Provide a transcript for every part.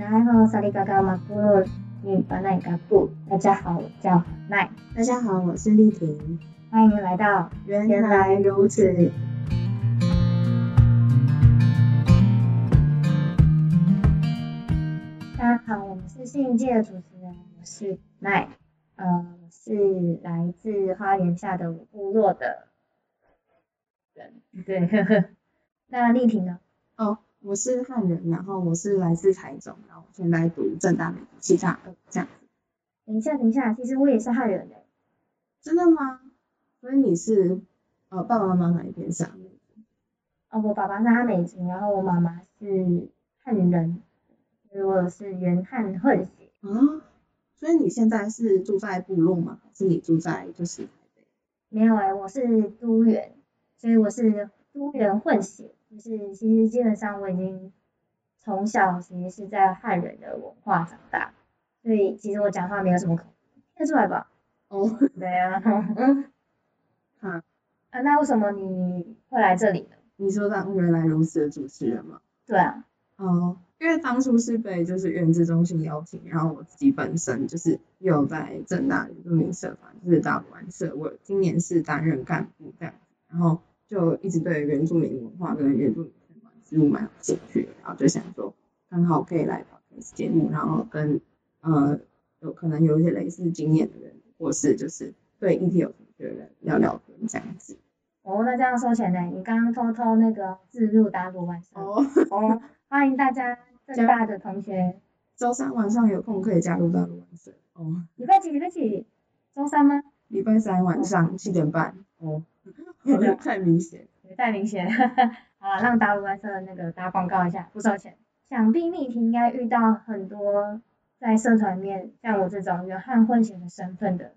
然后萨利嘎嘎马布洛尼巴奈嘎布，大家好，我叫奈。大家好，我是丽婷。欢迎来到原来如此。大家好，我们是新一届的主持人，我是奈，呃，是来自花莲下的部落的人。对，呵呵。那丽婷呢？哦。我是汉人，然后我是来自台中，然后我现在读正大美术系大二这样子。等一下，等一下，其实我也是汉人诶。真的吗？所以你是呃爸爸妈妈哪一边是阿美族？哦，我爸爸是阿美族，然后我妈妈是汉人，所以我是原汉混血。啊，所以你现在是住在部落吗？还是你住在就是台北？没有诶，我是都原，所以我是都原混血。就是其实基本上我已经从小其实是在汉人的文化长大，所以其实我讲话没有什么口音，听得出来吧？哦，对啊，嗯，好，啊，那为什么你会来这里呢？你说当原来如此的主持人吗？对啊，哦，因为当初是被就是原子中心邀请，然后我自己本身就是有在政大原住民社团，就是大武安社，我今年是担任干部这样子，然后。就一直对原住民文化跟原住民相关事物蛮有兴趣的，然后就想说刚好可以来跑这次节目，然后跟呃有可能有一些类似经验的人，或是就是对议题有兴趣的人聊聊天这样子。哦，那这样收钱呢？你刚刚偷偷那个自入大陆晚上哦哦，欢迎大家 政大的同学，周三晚上有空可以加入大陆晚上哦。礼拜几？礼拜几？周三吗？礼拜三晚上七点半哦。太明显，太明显，好了，让大陆湾社那个打广告一下，不收钱。想必丽婷应该遇到很多在社团里面像我这种原汉混血的身份的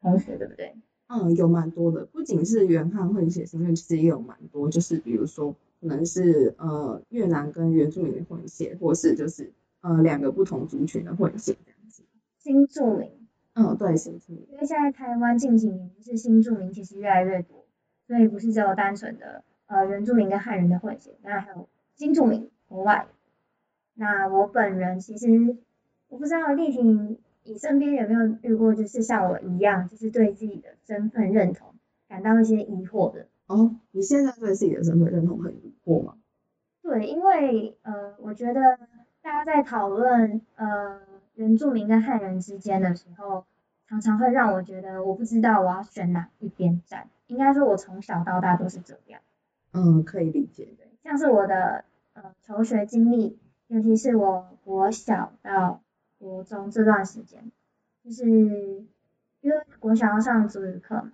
同学，对不对？嗯，有蛮多的，不仅是原汉混血身份，其实也有蛮多，就是比如说可能是呃越南跟原住民的混血，或是就是呃两个不同族群的混血这样子。新住民。嗯，对，新住民。因为现在台湾近几年是新住民其实越来越多。所以不是只有单纯的呃原住民跟汉人的混血，当然还有新住民国外。那我本人其实我不知道丽婷你身边有没有遇过，就是像我一样，就是对自己的身份认同感到一些疑惑的。哦，你现在对自己的身份认同很疑惑吗？对，因为呃我觉得大家在讨论呃原住民跟汉人之间的时候，常常会让我觉得我不知道我要选哪一边站。应该说，我从小到大都是这样。嗯，可以理解的。像是我的呃求学经历，尤其是我国小到国中这段时间，就是因为国小要上主语课嘛，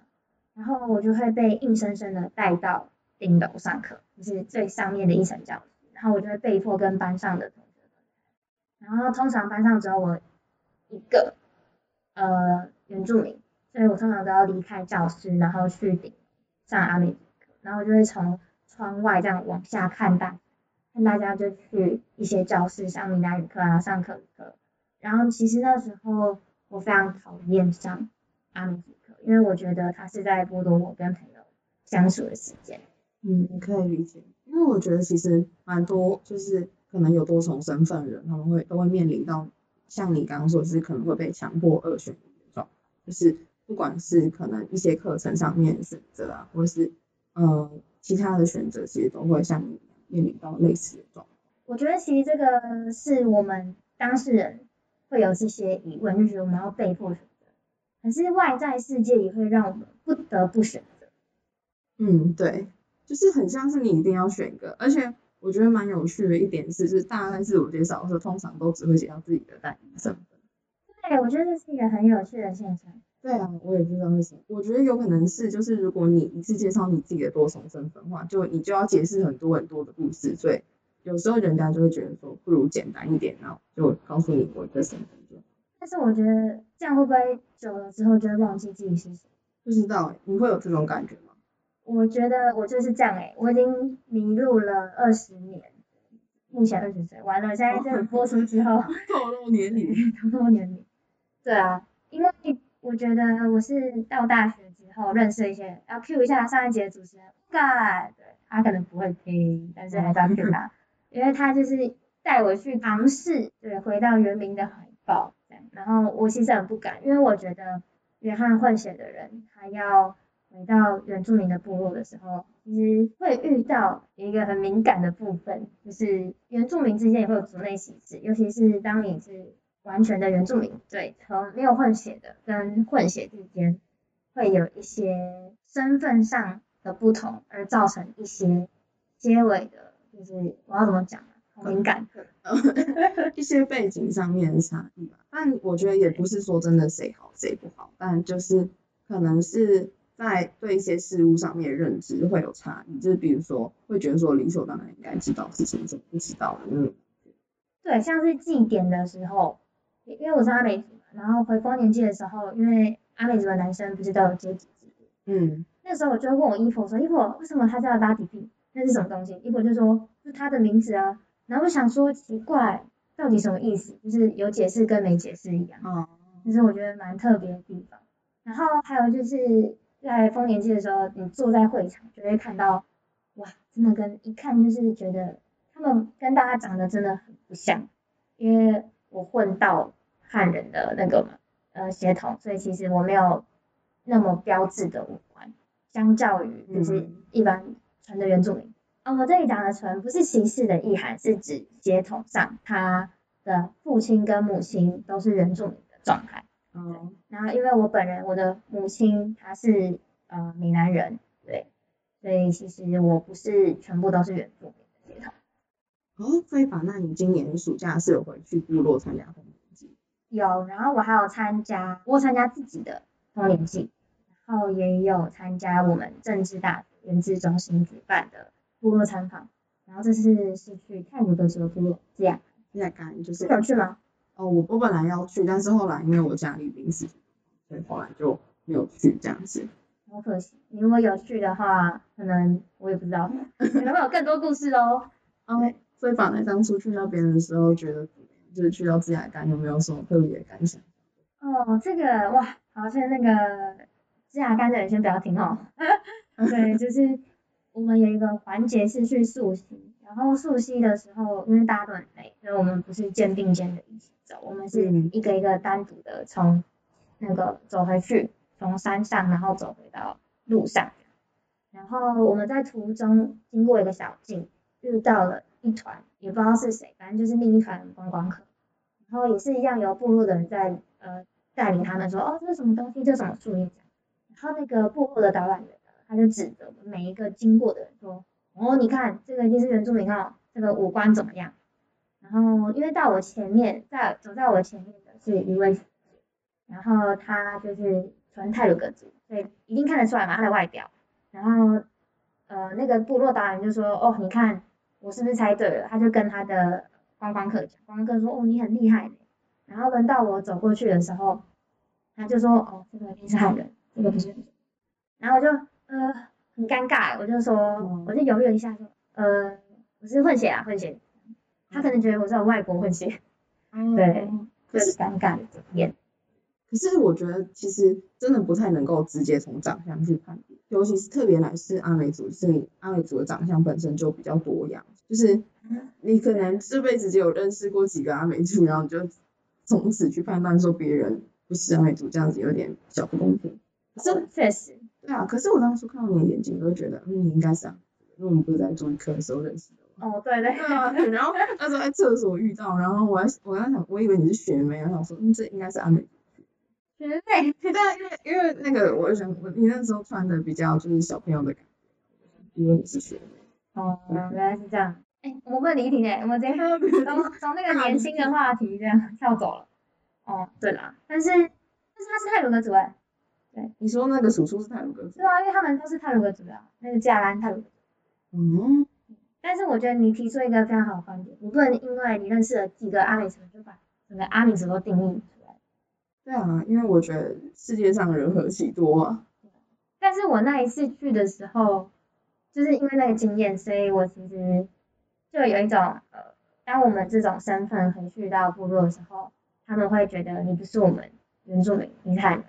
然后我就会被硬生生的带到顶楼上课，就是最上面的一层教室，然后我就会被迫跟班上的同学。然后通常班上只有我一个呃原住民。所以我通常都要离开教室，然后去上阿美族课，然后就会从窗外这样往下看大，看大家就去一些教室上闽南语课啊，上客语课。然后其实那时候我非常讨厌上阿美族课，因为我觉得他是在剥夺我跟朋友相处的时间。嗯，可以理解，因为我觉得其实蛮多就是可能有多重身份的人，他们会都会面临到像你刚刚说是可能会被强迫二选一的状，就是。不管是可能一些课程上面选择啊，或是呃其他的选择，其实都会像你面临到类似的状况。我觉得其实这个是我们当事人会有这些疑问，就是我们要被迫选择，可是外在世界也会让我们不得不选择。嗯，对，就是很像是你一定要选一个，而且我觉得蛮有趣的一点是，就是大家在自我介绍的时候，通常都只会写到自己的单一身份。对，我觉得这是一个很有趣的现象。对啊，我也不知道为什么。我觉得有可能是，就是如果你一次介绍你自己的多重身份的话，就你就要解释很多很多的故事，所以有时候人家就会觉得说，不如简单一点，然后就告诉你我的身份就。但是我觉得这样会不会久了之后就会忘记自己是谁？不知道欸，你会有这种感觉吗？我觉得我就是这样欸，我已经迷路了二十年，目前二十岁，完了，现在这个播出之后，透露年龄，透露年龄。对啊，因为。我觉得我是到大学之后认识一些，要 cue 一下上一节主持人，God，他可能不会听，但是还是要 cue 他，因为他就是带我去尝试，对，回到原民的怀抱，然后我其实很不敢，因为我觉得约翰混血的人，他要回到原住民的部落的时候，其实会遇到一个很敏感的部分，就是原住民之间也会有族内歧视，尤其是当你是完全的原住民，对，从没有混血的跟混血之间，会有一些身份上的不同，而造成一些结尾的，就是我要怎么讲？敏感的，一些背景上面的差异吧。但我觉得也不是说真的谁好谁不好，但就是可能是在对一些事物上面认知会有差异。就是比如说，会觉得说理所当然应该知道事情，怎么不知道的那种。对，像是祭典的时候，因为我是阿美族，然后回丰年祭的时候，因为阿美族的男生不是都有阶级制度，嗯，那时候我就问我姨婆说，姨婆为什么他叫拉迪蒂？那是什么东西？姨婆就说是他的名字啊。然后我想说奇怪，到底什么意思？就是有解释跟没解释一样。哦。就是我觉得蛮特别的地方。然后还有就是在丰年祭的时候，你坐在会场就会看到，哇，真的跟一看就是觉得他们跟大家长得真的很不像，因为我混到汉人的那个，呃，血统，所以其实我没有那么标志的五官，相较于就是一般纯的原住民。哦，我这里讲的纯不是歧视的意涵，是指血统上他的父亲跟母亲都是原住民的状态。哦。然后因为我本人我的母亲她是呃闽南人，对，所以其实我不是全部都是原住民的血统。哦，非凡，那你今年暑假是有回去部落参加丰年祭？有，然后我还有参加，我参加自己的丰年祭，然后也有参加我们政治大学原资中心举办的。部落参访，然后这次是去太鲁阁族部落，这样，这样干就是。有去吗？哦，我我本来要去，但是后来因为我家里临时，所以后来就没有去这样子。好可惜，你如果有去的话，可能我也不知道，可能会有更多故事哦。哦，所以本来当初去那边的时候，觉得就是去到自来干有没有什么特别的感想？哦，这个哇，好像那个自来干的人先不要听哦。对，就是。我们有一个环节是去溯溪，然后溯溪的时候，因为大家都很累，所以我们不是肩并肩的一起走，我们是一个一个单独的从那个走回去，从山上然后走回到路上，然后我们在途中经过一个小径，遇到了一团也不知道是谁，反正就是另一团观光客，然后也是一样由部落的人在呃带领他们说，哦，这是什么东西，这是什么树叶，然后那个部落的导览员。他就指着每一个经过的人说：“哦，你看这个就是原住民哦，这个五官怎么样？”然后因为到我前面，在走在我前面的是一位，然后他就是纯泰鲁格族，所以一定看得出来嘛，他的外表。然后呃，那个部落导览就说：“哦，你看我是不是猜对了？”他就跟他的观光客讲，观光客说：“哦，你很厉害。”然后轮到我走过去的时候，他就说：“哦，这个一定是好人，这个不是。”然后我就。呃，很尴尬，我就说，嗯、我就犹豫了一下，说，呃，我是混血啊，混血。他可能觉得我是有外国混血，嗯、对，就是尴尬的点。可是我觉得其实真的不太能够直接从长相去判别，尤其是特别来是阿美族，是阿美族的长相本身就比较多样，就是你可能这辈子只有认识过几个阿美族，然后你就从此去判断说别人不是阿美族，这样子有点小不公平。可是确实。对啊，可是我当初看到你的眼睛，我就觉得，嗯，你应该是啊，因为我们不是在中医课的时候认识的。哦，对对。对啊，然后那时候在厕所遇到，然后我还我刚想，我以为你是学妹，然后我说，嗯，这应该是阿美。因为因为那个，我就想，我你那时候穿的比较就是小朋友的感觉，因为你是学妹。哦，原来是这样。哎，我们不能离题诶，我们直接 从从那个年轻的话题这样跳走了。哦，对啦，但是但是他是泰鲁阁族诶。对，你说那个叔叔是泰鲁阁族？对啊，因为他们都是泰鲁阁族的，那个加兰泰鲁阁族。嗯。但是我觉得你提出一个非常好的观点，你不能因为你认识了几个阿美族，就把整个阿美族都定义。对啊，因为我觉得世界上人何其多啊。但是我那一次去的时候，就是因为那个经验，所以我其实就有一种呃，当我们这种身份回去到部落的时候，他们会觉得你不是我们原住民，你是汉人。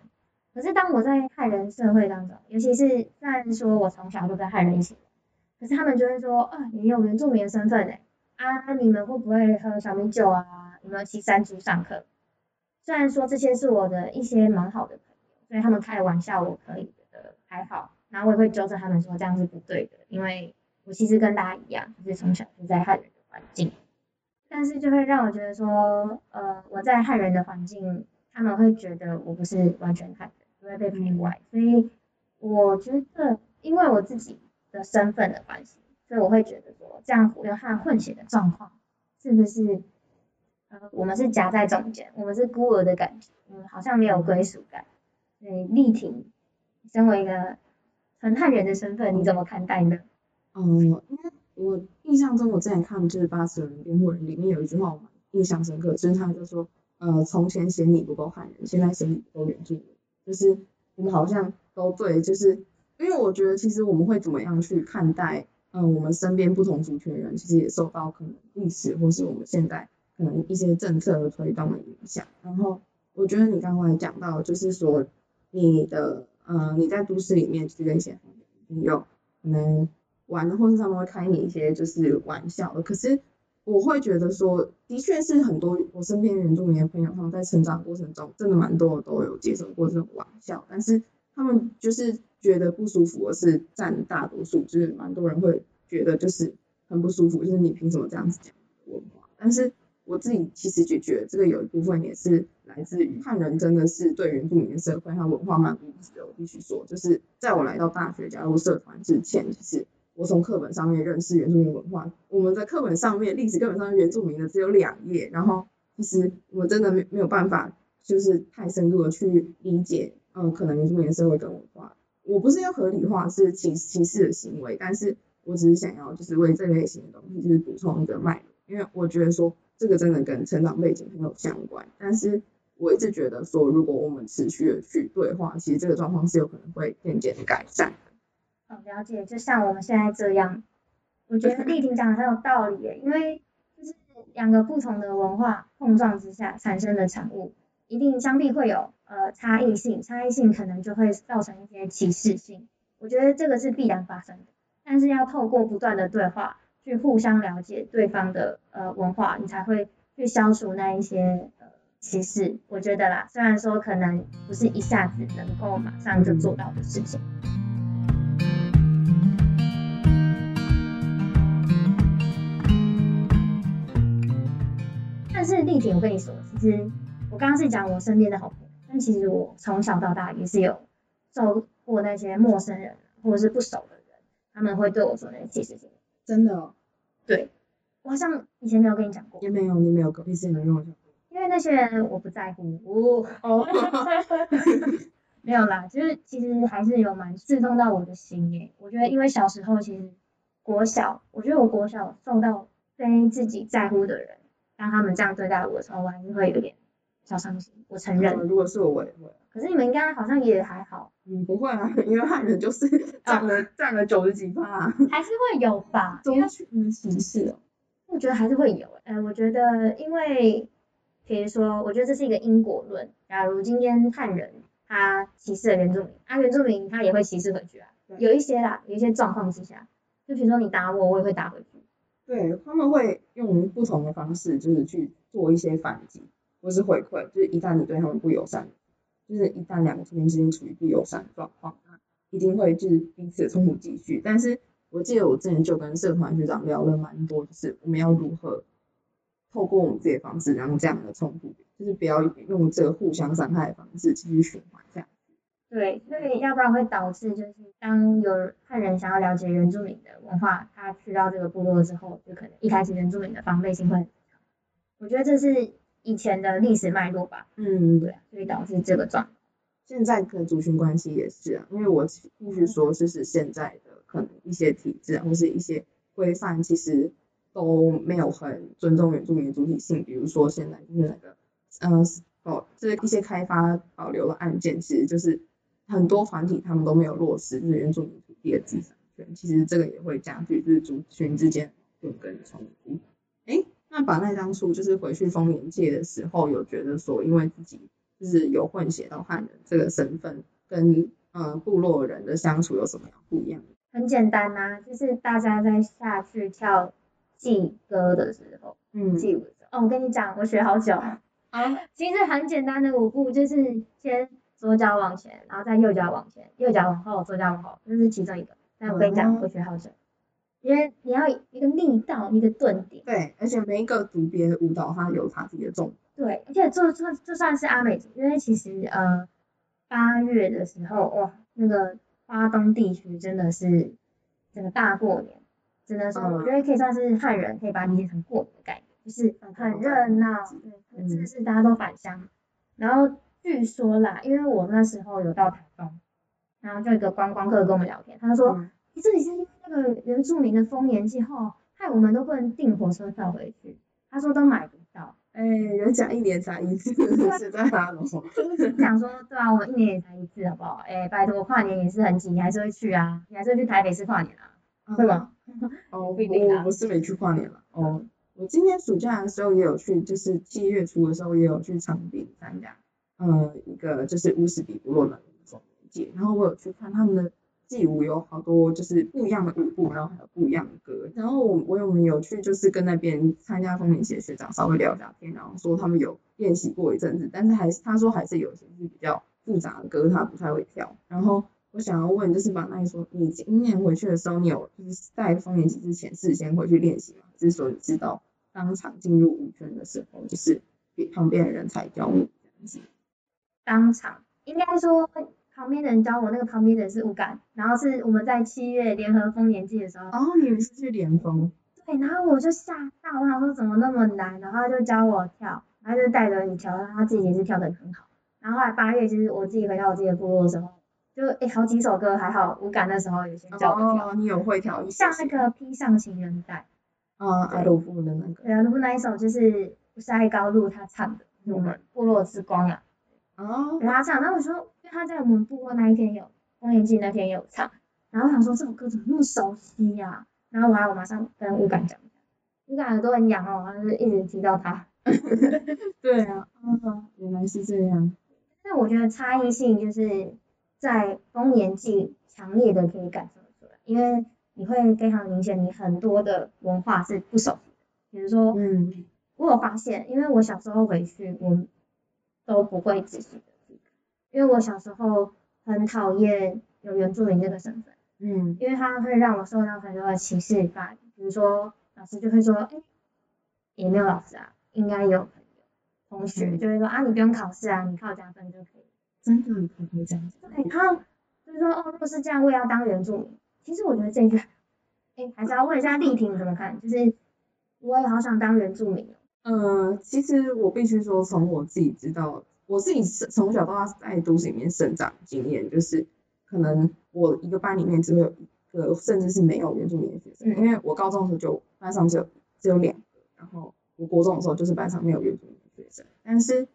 可是当我在汉人社会当中，尤其是虽然说我从小都跟汉人一起，可是他们就会说，啊，你有原住民的身份诶，啊，你们会不会喝小米酒啊？有没有骑山猪上课？虽然说这些是我的一些蛮好的朋友，所以他们开的玩笑我可以觉得还好，然后我也会纠正他们说这样是不对的，因为我其实跟大家一样，就是从小就在汉人的环境，但是就会让我觉得说，呃，我在汉人的环境，他们会觉得我不是完全汉人，不会被排外，所以我觉得因为我自己的身份的关系，所以我会觉得说这样流汗混血的状况是不是？我们是夹在中间，我们是孤儿的感觉，嗯，好像没有归属感。所以力挺，身为一个纯汉人的身份，你怎么看待呢？嗯，因为我印象中，我之前看就是《八十人辩护人》里面有一句话我印象深刻，就是他就说，呃，从前嫌你不够汉人，现在嫌你不够原住民，就是我们好像都对，就是因为我觉得其实我们会怎么样去看待，嗯、呃，我们身边不同族群的人，其实也受到可能历史或是我们现在。可能一些政策的推动的影响，然后我觉得你刚刚讲到，就是说你的呃你在都市里面去跟一些朋友可能玩，或是他们会开你一些就是玩笑的，可是我会觉得说，的确是很多我身边原住民的朋友，他们在成长过程中真的蛮多都有接受过这种玩笑，但是他们就是觉得不舒服，而是占大多数，就是蛮多人会觉得就是很不舒服，就是你凭什么这样子讲文化，但是。我自己其实就觉得这个有一部分也是来自于汉人真的是对原住民的社会和文化蛮无知的。我必须说，就是在我来到大学加入社团之前，就是我从课本上面认识原住民文化。我们在课本上面历史课本上原住民的只有两页，然后其实我真的没没有办法就是太深入的去理解，嗯，可能原住民的社会跟文化。我不是要合理化是歧歧视的行为，但是我只是想要就是为这类型的东西就是补充一个脉络，因为我觉得说。这个真的跟成长背景很有相关，但是我一直觉得说，如果我们持续的去对话，其实这个状况是有可能会渐渐改善的。好，了解，就像我们现在这样，我觉得丽婷讲的很有道理耶，因为就是两个不同的文化碰撞之下产生的产物，一定相必会有呃差异性，差异性可能就会造成一些歧视性，我觉得这个是必然发生的，但是要透过不断的对话。去互相了解对方的呃文化，你才会去消除那一些呃歧视。我觉得啦，虽然说可能不是一下子能够马上就做到的事情。但是丽婷，我跟你说，其实我刚刚是讲我身边的好朋友，但其实我从小到大也是有受过那些陌生人或者是不熟的人，他们会对我做那些歧视性。真的哦，对，我好像以前没有跟你讲过，也没有，你没有跟，以前没有跟我讲过，因为那些人我不在乎，哦，没有啦，就是其实还是有蛮刺痛到我的心耶。我觉得因为小时候其实国小，我觉得我国小受到非自己在乎的人，当他们这样对待我的时候，我还是会有点小伤心。我承认，如果是我，我也会。可是你们应该好像也还好。嗯，不会啊，因为汉人就是占了占、嗯、了九十几趴、啊。还是会有吧？因为嗯，歧视哦。我觉得还是会有。呃，我觉得因为，比如说，我觉得这是一个因果论。假如今天汉人他歧视了原住民，啊，原住民他也会歧视回去啊。有一些啦，有一些状况之下，就比如说你打我，我也会打回去。对，他们会用不同的方式，就是去做一些反击或是回馈，就是一旦你对他们不友善。就是一旦两个族群之间处于不友善的状况，那一定会就是彼此的冲突继续。但是我记得我之前就跟社团学长聊了蛮多，就是我们要如何透过我们自己的方式，让这样的冲突，就是不要用这个互相伤害的方式继续循环这样。对，所以要不然会导致就是当有汉人想要了解原住民的文化，他去到这个部落之后，就可能一开始原住民的防备心会很强。我觉得这是。以前的历史脉络吧，嗯，对，所以导致这个状况。现在的族群关系也是啊，因为我必须说，就是现在的可能一些体制或是一些规范，其实都没有很尊重原住民的主体性。比如说现在就是那个，呃，哦，这一些开发保留的案件，其实就是很多团体他们都没有落实，就是原住民土地的自产权。其实这个也会加剧就是族群之间就跟冲突。哎。那把那当初就是回去丰年界的时候，有觉得说，因为自己就是有混血到汉人这个身份，跟呃部落人的相处有什么样不一样？很简单呐、啊，就是大家在下去跳祭歌的时候，嗯，记舞的时候。哦，我跟你讲，我学好久。啊，其实很简单的舞步，就是先左脚往前，然后再右脚往前，右脚往后，左脚往后，这是其中一个。但我跟你讲，我学好久。因为你要一个力道，一个顿点。对，而且每一个组别的舞蹈，它有它自己的重点。对，而且就算就算是阿美族，因为其实呃八月的时候，哇，那个花东地区真的是整个大过年，真的是我觉得可以算是汉人可以把它理解成过年的概念，就是很热闹，对，真的是大家都返乡。然后据说啦，因为我那时候有到台东，然后就一个观光客跟我们聊天，他就说。这里是那个原住民的丰年祭后，害我们都不能订火车票回去。他说都买不到。哎、欸，人家一年才一次，实在哈啰。讲说对啊，我一年也才一次，好不好？哎、欸，拜托，跨年也是很挤，你还是会去啊？你还是会去台北市跨年啊？会吗？哦，不一定啊。我是没去跨年了。哦，我今年暑假的时候也有去，就是七月初的时候也有去长滨参加，呃，一个就是乌斯比部落的丰年祭，然后我有去看他们的。祭舞有好多就是不一样的舞步，然后还有不一样的歌。然后我我有没有去就是跟那边参加风铃节的学长稍微聊一下天，然后说他们有练习过一阵子，但是还是他说还是有些是比较复杂的歌，他不太会跳。然后我想要问就是马奈说，你今年回去的时候，你有就是在丰年祭之前事先回去练习吗？还是说你知道当场进入舞圈的时候，就是给旁边的人才教你这样子？当场应该说。旁边的人教我，那个旁边的人是舞感，然后是我们在七月联合丰年祭的时候。哦，你们是去联丰？对，然后我就吓到，我想说怎么那么难，然后他就教我跳，然后就带着你跳，他自己也是跳得很好。然后后来八月其实我自己回到我自己的部落的时候，就诶好几首歌还好，舞感的时候有些教我跳。哦，你有会跳一像那个披上情人带。啊，阿鲁夫的那个。对啊，鲁夫那一首就是不是爱高露他唱的，我们部落之光啊。哦。给他唱，然后我说。因为他在我们部落那一天有公演季那天有唱，然后我想说这首歌怎么那么熟悉呀、啊？然后我还我马上跟乌感讲，乌感耳朵很痒哦，他就是一直提到他。对啊，哦，原来是这样。那我觉得差异性就是在丰年祭强烈的可以感受出来，因为你会非常明显，你很多的文化是不熟悉的，比如说，嗯，我有发现，因为我小时候回去，我都不会仔细的。因为我小时候很讨厌有原住民这个身份，嗯，因为他会让我受到很多的歧视吧，比如说老师就会说，哎，也没有老师啊，应该有朋友同学就会说啊，你不用考试啊，你靠加分就可以，真的可以这样子，对，然后就是说哦，如果是这样，我也要当原住民。其实我觉得这一句，哎，还是要问一下丽婷怎么看，就是我也好想当原住民。呃，其实我必须说，从我自己知道。我自己从小到大在都市里面生长经验，就是可能我一个班里面只会有一个，甚至是没有原住民的学生。因为我高中的时候就班上只有只有两个，然后我国中的时候就是班上没有原住民的学生。但是，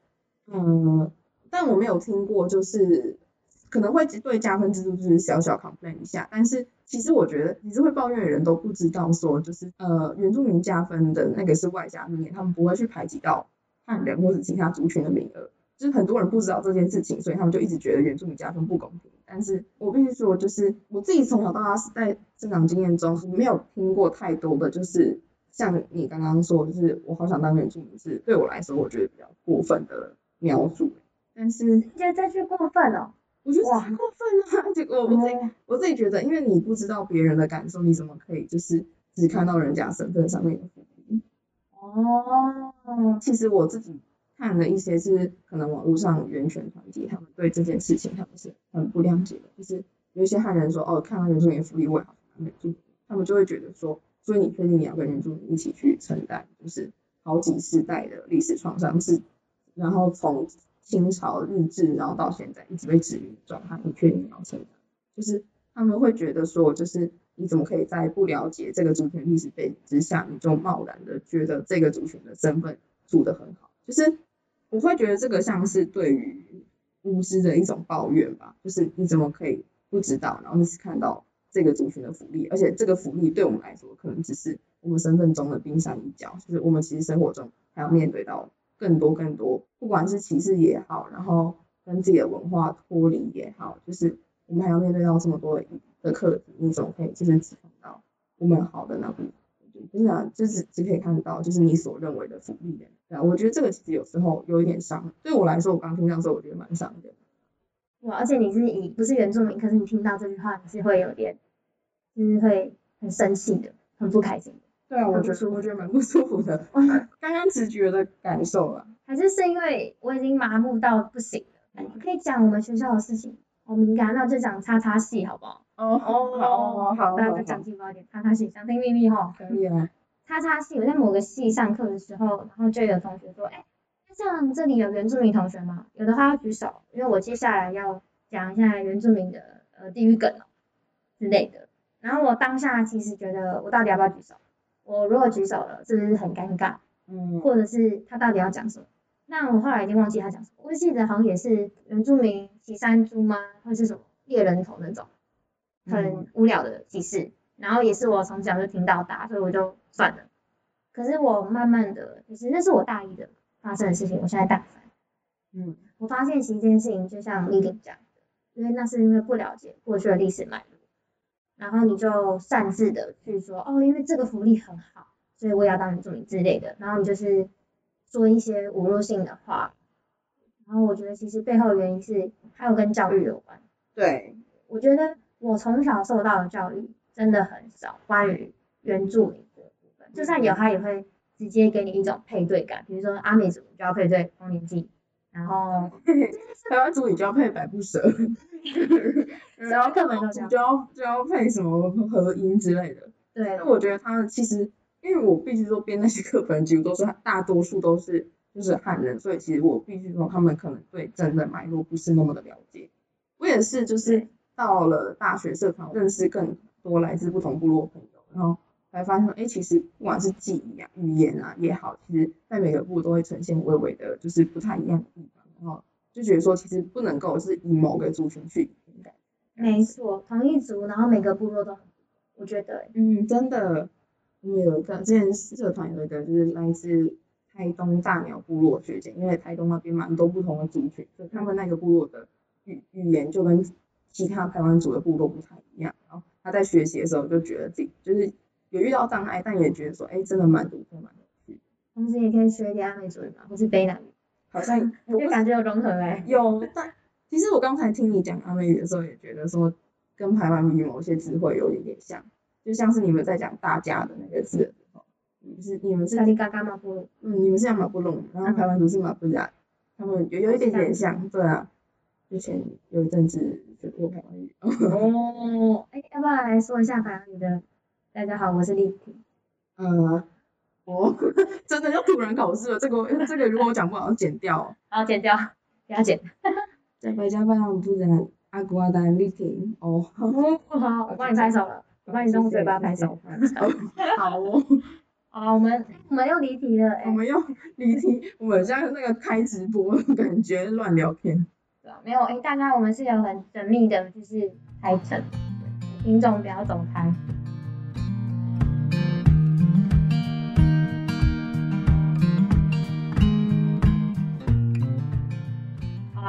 嗯，但我没有听过，就是可能会对加分制度就是小小 complain 一下。但是其实我觉得，其实会抱怨的人都不知道说，就是呃原住民加分的那个是外加名额，他们不会去排挤到汉人或者其他族群的名额。就是很多人不知道这件事情，所以他们就一直觉得原住民加分不公平。但是我必须说，就是我自己从小到大是在成长经验中没有听过太多的，就是像你刚刚说，就是我好想当原住民，是对我来说我觉得比较过分的描述。但是觉得这句过分哦，我觉得很过分啊！结 果我自己我自己觉得，因为你不知道别人的感受，你怎么可以就是只看到人家身份上面的福利？哦，其实我自己。看了一些是可能网络上原权团体，他们对这件事情他们是很不谅解的。就是有一些汉人说，哦，看到原住民福利我也好想原住民，他们就会觉得说，所以你确定你要跟原住民一起去承担，就是好几世代的历史创伤是，然后从清朝日治，然后到现在一直被殖民状态，你确定你要承担？就是他们会觉得说，就是你怎么可以在不了解这个族群历史背景之下，你就贸然的觉得这个族群的身份做得很好，就是。我会觉得这个像是对于巫师的一种抱怨吧，就是你怎么可以不知道，然后你只看到这个族群的福利，而且这个福利对我们来说可能只是我们身份中的冰山一角，就是我们其实生活中还要面对到更多更多，不管是歧视也好，然后跟自己的文化脱离也好，就是我们还要面对到这么多的课题，你总可以就是只看到我们好的那部分？就是啊，就是只可以看到就是你所认为的福利的，对啊，我觉得这个其实有时候有一点伤，对我来说，我刚听到的时候，我觉得蛮伤的。哇，而且你是以不是原住民，可是你听到这句话，你是会有点，就是会很生气的，很不开心的。对啊，我觉得我觉得蛮不舒服的，刚刚直觉的感受啊。还是是因为我已经麻木到不行了。可以讲我们学校的事情，好敏感，那就讲叉叉系好不好？哦哦好，好，那就讲劲爆一点，叉叉系想听秘密哈？可以啊。叉叉系，我在某个系上课的时候，然后就有同学说，哎。像这里有原住民同学吗？有的话要举手，因为我接下来要讲一下原住民的呃地域梗哦之类的。然后我当下其实觉得，我到底要不要举手？我如果举手了，是不是很尴尬？嗯。或者是他到底要讲什么？那我后来已经忘记他讲什么。我记得好像也是原住民骑山猪吗？或是什么猎人头那种，很无聊的记事。然后也是我从小就听到大，所以我就算了。可是我慢慢的，其实那是我大一的。发生的事情，我现在大三。嗯，我发现其实这件事情就像丽丽讲的，因为那是因为不了解过去的历史脉络，然后你就擅自的去说，哦，因为这个福利很好，所以我也要当原住民之类的，然后你就是说一些侮辱性的话，然后我觉得其实背后的原因是还有跟教育有关。对，我觉得我从小受到的教育真的很少关于原住民的部分，就算有，他也会。直接给你一种配对感，比如说阿美族就要配对丰年祭，然后台湾族语就要配百步蛇，然后课本就就要就要配什么合音之类的。对，那我觉得他其实，因为我必须说编那些课本几乎都是大多数都是就是汉人，所以其实我必须说他们可能对真的脉络不是那么的了解。我也是，就是到了大学社团认识更多来自不同部落朋友，然后。才发现，哎，其实不管是记忆啊、语言啊也好，其实在每个部都会呈现微微的，就是不太一样的地方。然后就觉得说，其实不能够是以某个族群去应该。没错，同一族，然后每个部落都很，我觉得，嗯，真的，我们有一个之前社团有一个就是来自台东大鸟部落学姐，因为台东那边蛮多不同的族群，所以他们那个部落的语语言就跟其他台湾族的部落不太一样。然后他在学习的时候就觉得自己就是。有遇到障碍，但也觉得说，哎，真的蛮独特，蛮有趣。同时也可以学一点阿美族语嘛，或是卑南语。好像 我感觉有融合哎。有，但其实我刚才听你讲阿美语的时候，也觉得说跟排湾语某些词汇有一点点像，就像是你们在讲大家的那个字的时候，你是你们是。沙里嘎嘎马布隆。嗯，你们是讲马布隆，然后排湾族是马布达，他们有有一点点像，对啊。之前有一阵子学过台湾语。哦，哎，要不要来说一下排湾语的？大家好，我是丽婷。嗯，我 真的要突然考试了，这个这个如果我讲不好，剪掉。好，剪掉，不要剪。在回家班，我不然阿古阿丹丽婷。哦，好，我帮你拍手了，我帮你用嘴巴拍手。好哦。啊，我们我们又离题了。我们又离题，我们像那个开直播感觉乱聊天。对啊，没有，哎，大家我们是有很缜密的，就是开程，听众不要走开。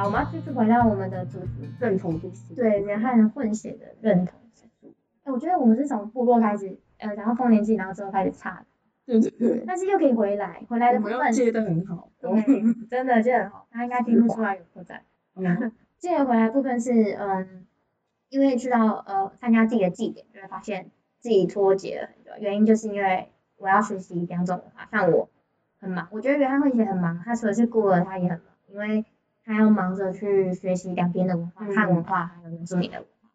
我们要继续回到我们的主题，认同度。对，人和混血的认同指数。哎，我觉得我们是从部落开始，呃，然后丰年祭，然后之后开始差。对对对。但是又可以回来，回来的部分。接得很好。对，真的接得很好，他应该听不出来有破绽。嗯。接着回来部分是，嗯，因为去到呃参加自己的祭典，就会发现自己脱节了很多。原因就是因为我要学习两种文化，像我很忙，我觉得原汉混血很忙，他除了是孤儿，他也很忙，因为。他要忙着去学习两边的文化，汉文化还有原住民的文化。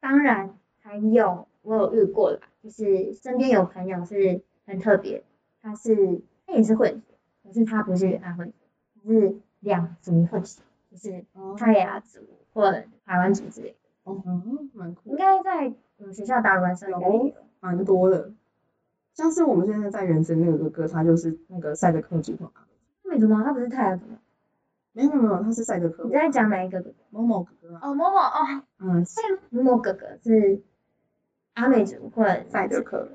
当然还有我有遇过啦，就是身边有朋友是很特别，他是他也是混血，可是他不是原汉混血，他是两族混血，就是泰雅族或台湾族之类的。哦，嗯，蛮酷。应该在我们学校大班上有蛮多的，像是我们现在在原生那个哥哥，他就是那个赛德克族的。阿美族吗？他不是泰雅族吗？没有没有，他是赛德克。你在讲哪一个哥哥？某某哥哥。哦，某某哦。嗯。某某哥哥是阿美族或赛德克，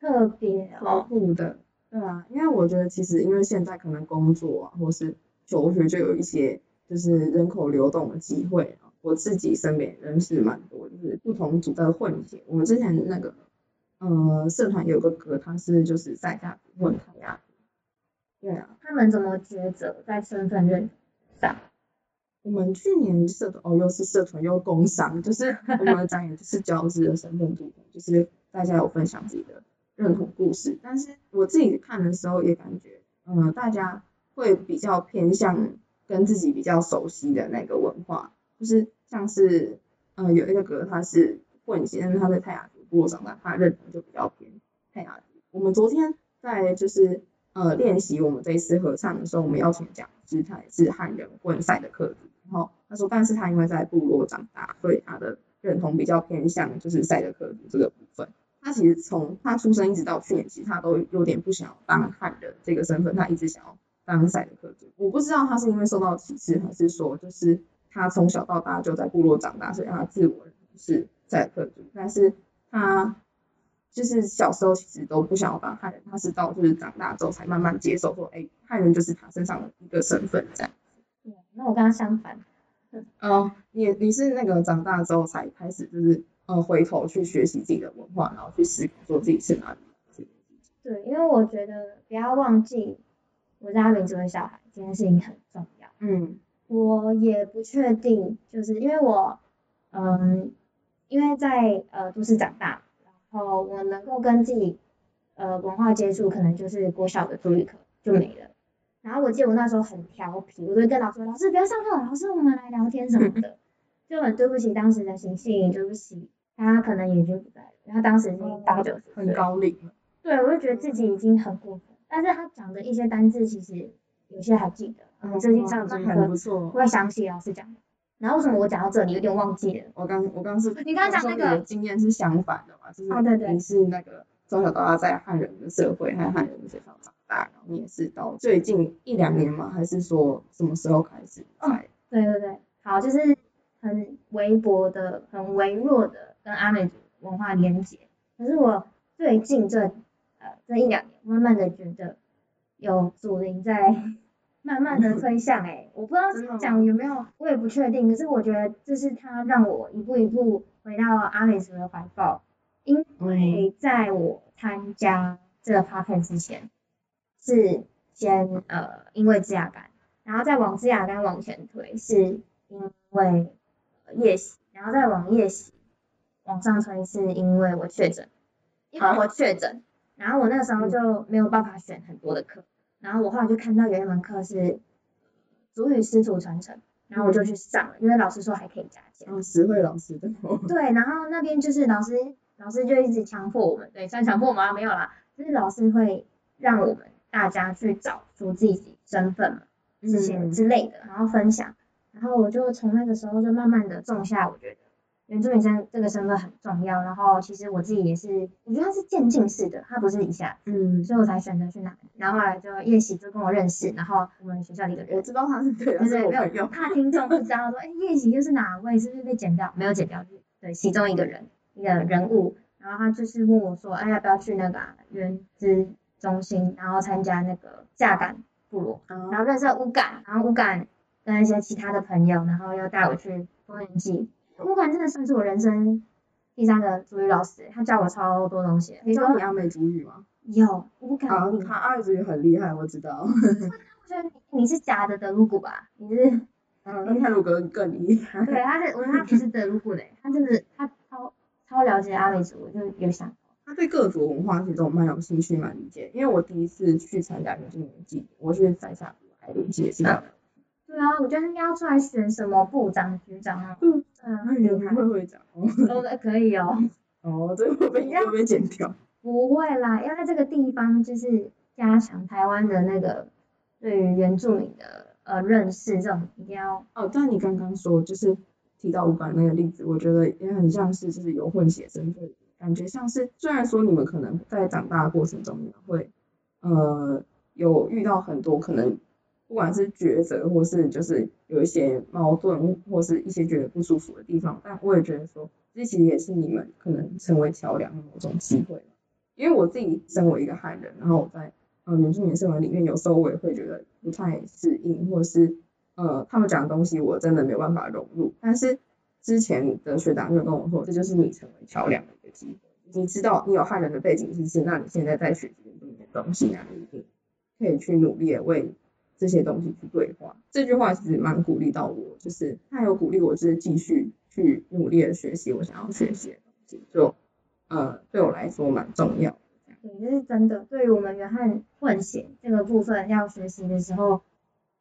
特别保护的。对啊，因为我觉得其实因为现在可能工作啊，或是求学就有一些就是人口流动的机会啊。我自己身边认识蛮多，就是不同族的混血。我们之前那个呃社团有个哥，他是就是赛夏族或泰雅族。对啊，他们怎么抉择在身份认同上？我们去年社团哦，又是社团又工商，就是我们讲也就是交织的身份不同，就是大家有分享自己的认同故事。但是我自己看的时候也感觉，嗯、大家会比较偏向跟自己比较熟悉的那个文化，就是像是嗯、呃、有一个哥他是混血，但是他在泰雅族部落长大，他认同就比较偏泰雅族。我们昨天在就是。呃，练习我们这一次合唱的时候，我们邀请讲师，他也是汉人混赛的客族。然后他说，但是他因为在部落长大，所以他的认同比较偏向就是赛德克族这个部分。他其实从他出生一直到去年，其实他都有点不想要当汉人这个身份，他一直想要当赛德克族。我不知道他是因为受到歧视，还是说就是他从小到大就在部落长大，所以他自我是赛德克族。但是他。就是小时候其实都不想要当汉人，他是到就是长大之后才慢慢接受说，哎，汉人就是他身上的一个身份这样。对，那我跟他相反。嗯、呃，你你是那个长大之后才开始就是呃回头去学习自己的文化，然后去思考说自己是哪里。对，因为我觉得不要忘记我是阿美族的小孩，这件事情很重要。嗯。我也不确定，就是因为我嗯，因为在呃都市长大。哦，我能够跟自己呃文化接触，可能就是国小的族语课就没了。然后我记得我那时候很调皮，我就会跟老师说：“老师不要上课，老师我们来聊天什么的。”就很对不起当时的行信，对不起他可能已经不在了，他当时已经八九十岁，很高龄了。对，我就觉得自己已经很过分，但是他讲的一些单字其实有些还记得，嗯，最近上这很不错，我会想起老师讲的。然后为什么我讲到这里有点忘记了？我刚我刚是，你刚刚讲那个经验是相反的嘛？就是你是那个从小到大在汉人的社会，还有汉人的学校长大，然后你也是到最近一两年嘛？还是说什么时候开始？哦，对对对，好，就是很微薄的、很微弱的跟阿美族文化连接。可是我最近这呃这一两年，慢慢的觉得有祖灵在。慢慢的推向哎、欸，我不知道讲有没有，我也不确定。可是我觉得这是他让我一步一步回到阿美族的怀抱，因为在我参加这个 podcast 之前，是先呃因为支亚干，然后再往支亚干往前推，是因为夜袭，然后再往夜袭往上推，是因为我确诊，因为我确诊，然后我那个时候就没有办法选很多的课。然后我后来就看到有一门课是主语师徒传承，然后我就去上了，因为老师说还可以加钱。嗯，实惠老师的。对，然后那边就是老师，老师就一直强迫我们，对，算强迫吗？没有啦，就是老师会让我们大家去找出自己身份嘛，这些之类的，然后分享，然后我就从那个时候就慢慢的种下，我觉得。原住民生这个身份很重要，然后其实我自己也是，我觉得他是渐进式的，他不是一下，嗯，所以我才选择去那。然后后来就叶喜就跟我认识，然后我们学校的一个人，我知道他是对，对对，没有怕听众不知道说，哎，叶喜又是哪位？是不是被剪掉？没有剪掉，对，其中一个人，一个人物。然后他就是问我说，哎，要不要去那个原资中心，然后参加那个架杆部落，然后认识了乌感，然后乌感跟一些其他的朋友，然后又带我去丰年祭。乌克兰真的算是我人生第三个主语老师，他教我超多东西。你教你阿美族语吗？有，乌克兰，他阿美族语很厉害，我知道。我觉得你是假的德鲁古吧？你是？嗯，泰鲁格更厉害。对，他是，我说他不是德鲁古嘞，他真的他超超了解阿美族，我就有想。他对各族文化其实都蛮有兴趣，蛮理解。因为我第一次去参加原住民祭，我是在下海连接是的。对啊，我觉得应该要出来选什么部长、局长啊。嗯。嗯，很厉害。会会长。都可以哦。哦，这个会被会被剪掉。不会啦，要在这个地方就是加强台湾的那个对于原住民的呃认识，这种一定要。哦，但你刚刚说就是提到乌感那个例子，我觉得也很像是就是有混血身份，感觉像是虽然说你们可能在长大的过程中，你们会呃有遇到很多可能。不管是抉择，或是就是有一些矛盾，或是一些觉得不舒服的地方，但我也觉得说，这其实也是你们可能成为桥梁的某种机会。因为我自己身为一个汉人，然后我在呃原住民社团里面，有时候我也会觉得不太适应，或是呃他们讲的东西我真的没办法融入。但是之前的学长就跟我说，这就是你成为桥梁的一个机会，你知道你有汉人的背景知识，那你现在在学习原住民的东西，那你一定可以去努力的为这些东西去对话。这句话其实蛮鼓励到我，就是他有鼓励我，就是继续去努力的学习我想要学习的东西，就呃对我来说蛮重要的。对，这是真的。对于我们原汉混血这个部分要学习的时候，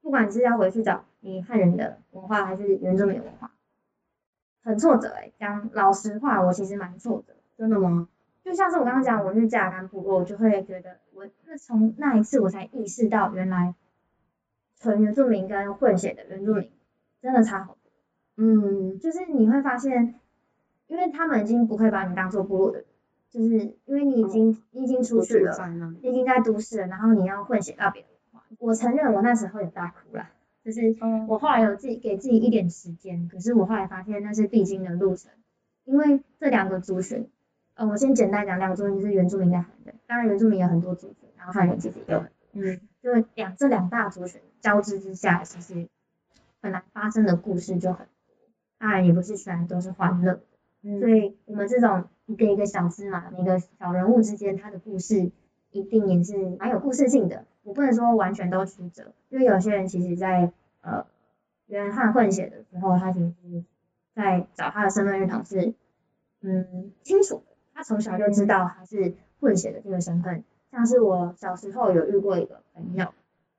不管是要回去找你汉人的文化，还是原住民文化，很挫折哎、欸。讲老实话，我其实蛮挫折。真的吗？就像是我刚刚讲，我去加尔干部落，我就会觉得，我是从那一次我才意识到，原来纯原住民跟混血的原住民真的差好多。嗯，就是你会发现，因为他们已经不会把你当做部落的人。就是因为你已经、嗯、你已经出去了，你已经在都市了，然后你要混血到别的文化。我承认我那时候也大哭了，就是我后来有自己给自己一点时间，可是我后来发现那是必经的路程，因为这两个族群，呃，我先简单讲，两个族群是原住民的汉人，当然原住民有很多族群，然后汉人其实也有很多，嗯，就两这两大族群交织之下，其实本来发生的故事就很多，当然也不是全都是欢乐的，嗯，所以我们这种。一个一个小芝麻，每个小人物之间，他的故事一定也是蛮有故事性的。我不能说完全都曲折，因为有些人其实在呃原汉混血的时候，他其实在找他的身份认同是嗯清楚的，他从小就知道他是混血的这个身份。像是我小时候有遇过一个朋友，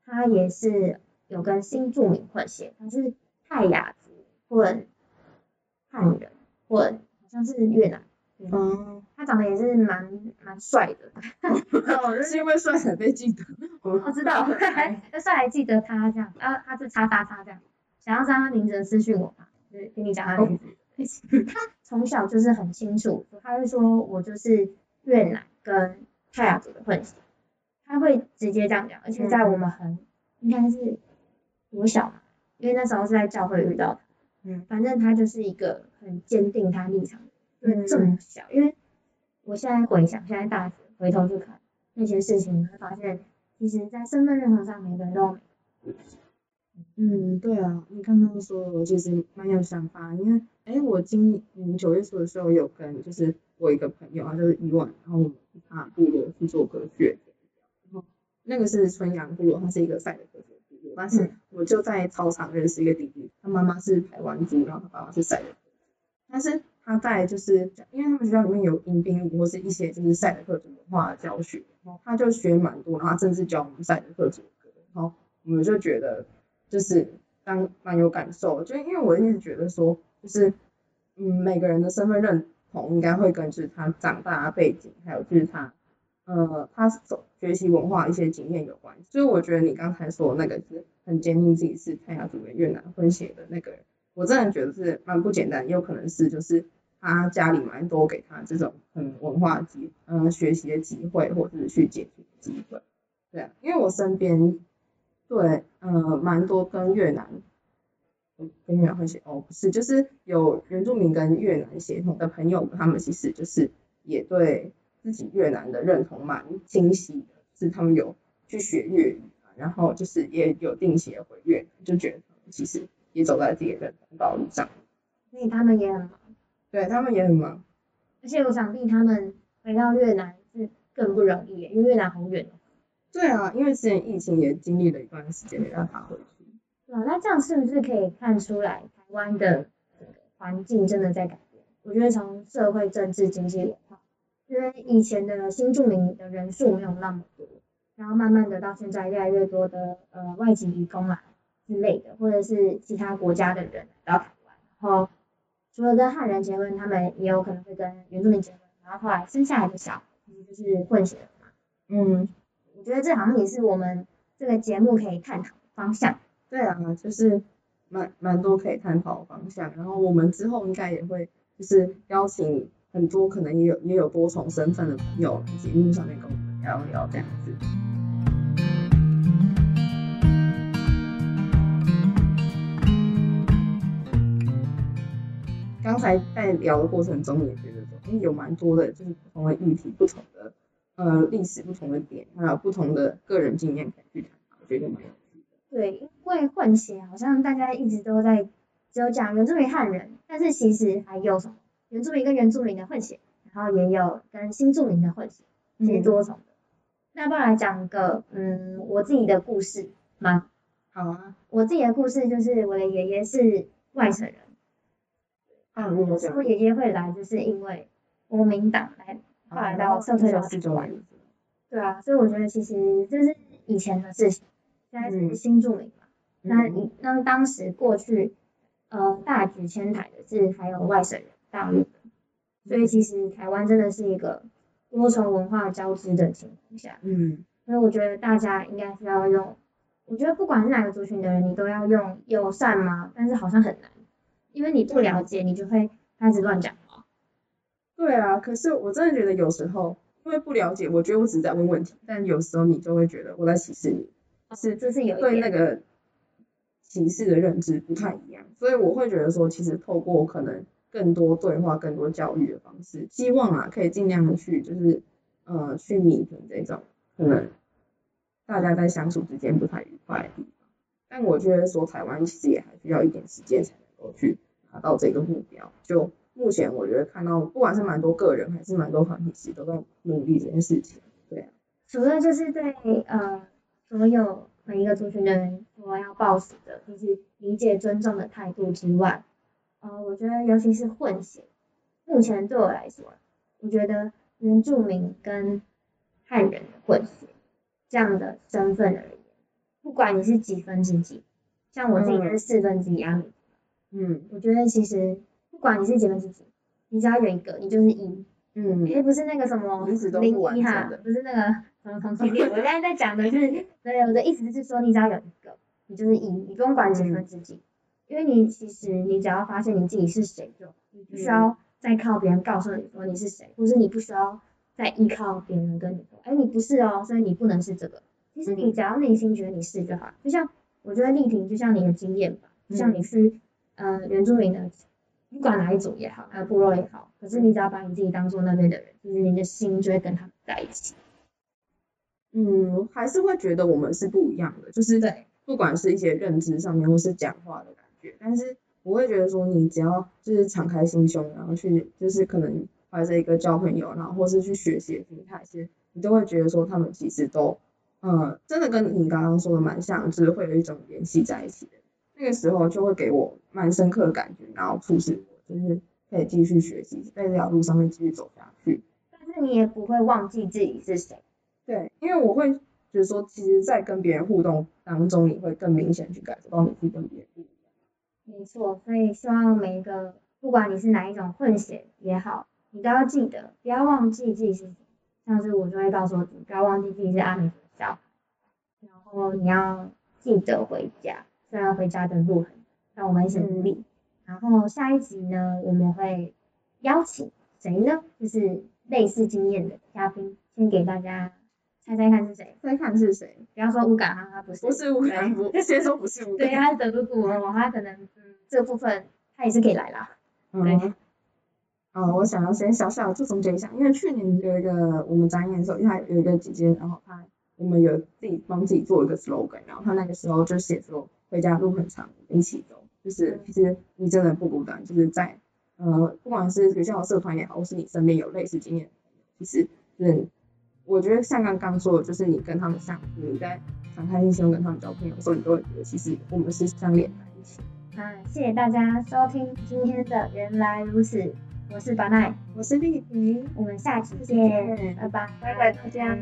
他也是有跟新住民混血，他是泰雅族混汉人混，好像是越南。嗯，他长得也是蛮蛮帅的，哦，是因为帅才被记得。我 知道，那 帅还记得他这样，啊，他是叉叉叉这样，想要知道他名字私讯我吧，就是跟你讲他名字。他从小就是很清楚，他会说我就是越南跟泰雅族的混血，他会直接这样讲，而且在我们很应该是我小嘛，因为那时候是在教会遇到他，嗯，反正他就是一个很坚定他立场的。嗯，这么小，因为我现在回想，现在大学回头去看那些事情，你会发现，其实，在身份认同上，每个人都，嗯，对啊，你刚刚说我其实蛮有想法，因为，哎，我今年九月初的时候有跟，就是我一个朋友啊，就是伊万，然后我们他部落去做科学，然后那个是春阳部落，它是一个赛德克族部落，但是我就在操场认识一个弟弟，他妈妈是台湾族，然后他爸爸是赛德。克，但是。他在就是，因为他们学校里面有迎宾舞或是一些就是赛德克族文化的教学，然后他就学蛮多，然后他甚至教我们赛德克族歌，然后我们就觉得就是当蛮有感受，就因为我一直觉得说，就是嗯每个人的身份认同应该会跟就是他长大的背景，还有就是他呃他走学习文化一些经验有关，所以我觉得你刚才说的那个是很坚定自己是泰雅族跟越南混血的那个人，我真的觉得是蛮不简单，也有可能是就是。他家里蛮多给他这种很文化机，嗯，学习的机会或者是去接触的机会，对啊，因为我身边对，嗯，蛮多跟越南，跟越南混血哦，不是，就是有原住民跟越南血统的朋友，他们其实就是也对自己越南的认同蛮清晰的，是他们有去学粤语，然后就是也有定期的回越南，就觉得其实也走在自己的认同道路上，所以他们也很忙。对，他们也很忙，而且我想必他们回到越南是更不容易，因为越南很远。对啊，因为之前疫情也经历了一段时间，没办法回去。那这样是不是可以看出来台湾的环境真的在改变？我觉得从社会、政治、经济文化，因为以前的新住民的人数没有那么多，然后慢慢的到现在越来越多的呃外籍移工啊之类的，或者是其他国家的人来到台湾，然后。除了跟汉人结婚，他们也有可能会跟原住民结婚，然后后来生下来的小孩就是混血嘛。嗯，我觉得这好像也是我们这个节目可以探讨的方向。对啊，就是蛮蛮多可以探讨的方向。然后我们之后应该也会就是邀请很多可能也有也有多重身份的朋友来节目上面跟我们聊聊这样子。刚才在聊的过程中，也觉得说，哎，有蛮多的，就是不同的议题、不同的呃历史、不同的点，还有不同的个人经验可以去谈，我觉得蛮有。对，因为混血好像大家一直都在只有讲原住民汉人，但是其实还有什么原住民跟原住民的混血，然后也有跟新住民的混血，其实多重的。嗯、那不然来讲个嗯我自己的故事吗？好啊，我自己的故事就是我的爷爷是外省人。啊，我说爷爷会来，就是因为国民党来，后来到社会的时候。对啊，所以我觉得其实这是以前的事情，现在是新住民嘛。嗯、那你那当时过去，呃，大举迁台的是还有外省人、大陆人，所以其实台湾真的是一个多重文化交织的情况下。嗯。所以我觉得大家应该需要用，我觉得不管是哪个族群的人，你都要用友善嘛，但是好像很难。因为你不了解，你就会开始乱讲话。对啊，可是我真的觉得有时候，因为不了解，我觉得我只是在问问题，但有时候你就会觉得我在歧视你。是，这是有对那个歧视的认知不太一样，所以我会觉得说，其实透过可能更多对话、更多教育的方式，希望啊可以尽量的去就是呃去弥补这种可能大家在相处之间不太愉快的地方。但我觉得说台湾其实也还需要一点时间才能够。去达到这个目标，就目前我觉得看到，不管是蛮多个人还是蛮多团体，其实都在努力这件事情。对啊，除了就是对呃所有每一个族群的人说要抱死的，就是理解尊重的态度之外，呃，我觉得尤其是混血，目前对我来说，我觉得原住民跟汉人的混血这样的身份而言，不管你是几分之几，像我自己是四分之一啊。嗯，我觉得其实不管你是几分之几，你只要有一个，你就是一。嗯，诶不是那个什么零一哈，不是那个我现在在讲的是，对，我的意思是说，你只要有一个，你就是一，你不用管几个自己，嗯、因为你其实你只要发现你自己是谁，就你不需要再靠别人告诉你说你是谁，或是你不需要再依靠别人跟你说，哎，你不是哦，所以你不能是这个。其实你只要内心觉得你是就好，就像我觉得丽婷就像你的经验吧，就像你是。呃，原住民的，不管哪一组也好，还有，部落也好，可是你只要把你自己当做那边的人，就是你的心就会跟他们在一起。嗯，还是会觉得我们是不一样的，就是对，不管是一些认知上面，或是讲话的感觉，但是我会觉得说，你只要就是敞开心胸，然后去就是可能怀着一个交朋友，然后或是去学习的心态，其实你都会觉得说，他们其实都，呃，真的跟你刚刚说的蛮像，就是会有一种联系在一起的。那个时候就会给我蛮深刻的感觉，然后促使我就是可以继续学习，在这条路上面继续走下去。但是你也不会忘记自己是谁。对，因为我会觉得说，其实，在跟别人互动当中，你会更明显去感受到你自己跟别人不一样。没错，所以希望每一个，不管你是哪一种混血也好，你都要记得，不要忘记自己是谁。像是我就会告诉自己，不要忘记自己是阿美族小孩，然后你要记得回家。虽然回家的路很远，让我们一起努力。然后下一集呢，我们会邀请谁呢？就是类似经验的嘉宾，先给大家猜猜看是谁？猜看是谁？不要说乌感哈，他不是。不是乌感，不，先说不是乌嘎。对，他是德鲁固，他可能嗯这部分他也是可以来啦。嗯。哦，我想要先小小就总结一下，因为去年有一个我们展演的时候，因为他有一个姐姐，然后他我们有自己帮自己做一个 slogan，然后他那个时候就写说。回家路很长，一起走，就是其实你真的不孤单，就是在呃，不管是学校的社团也好，或是你身边有类似经验其实是我觉得像刚刚说的，就是你跟他们相处，你在敞开心胸跟他们交朋友的时候，你都会觉得其实我们是相连在一起。啊，谢谢大家收听今天的原来如此，我是白奈，我是丽萍，我们下期见，拜拜，拜拜大家。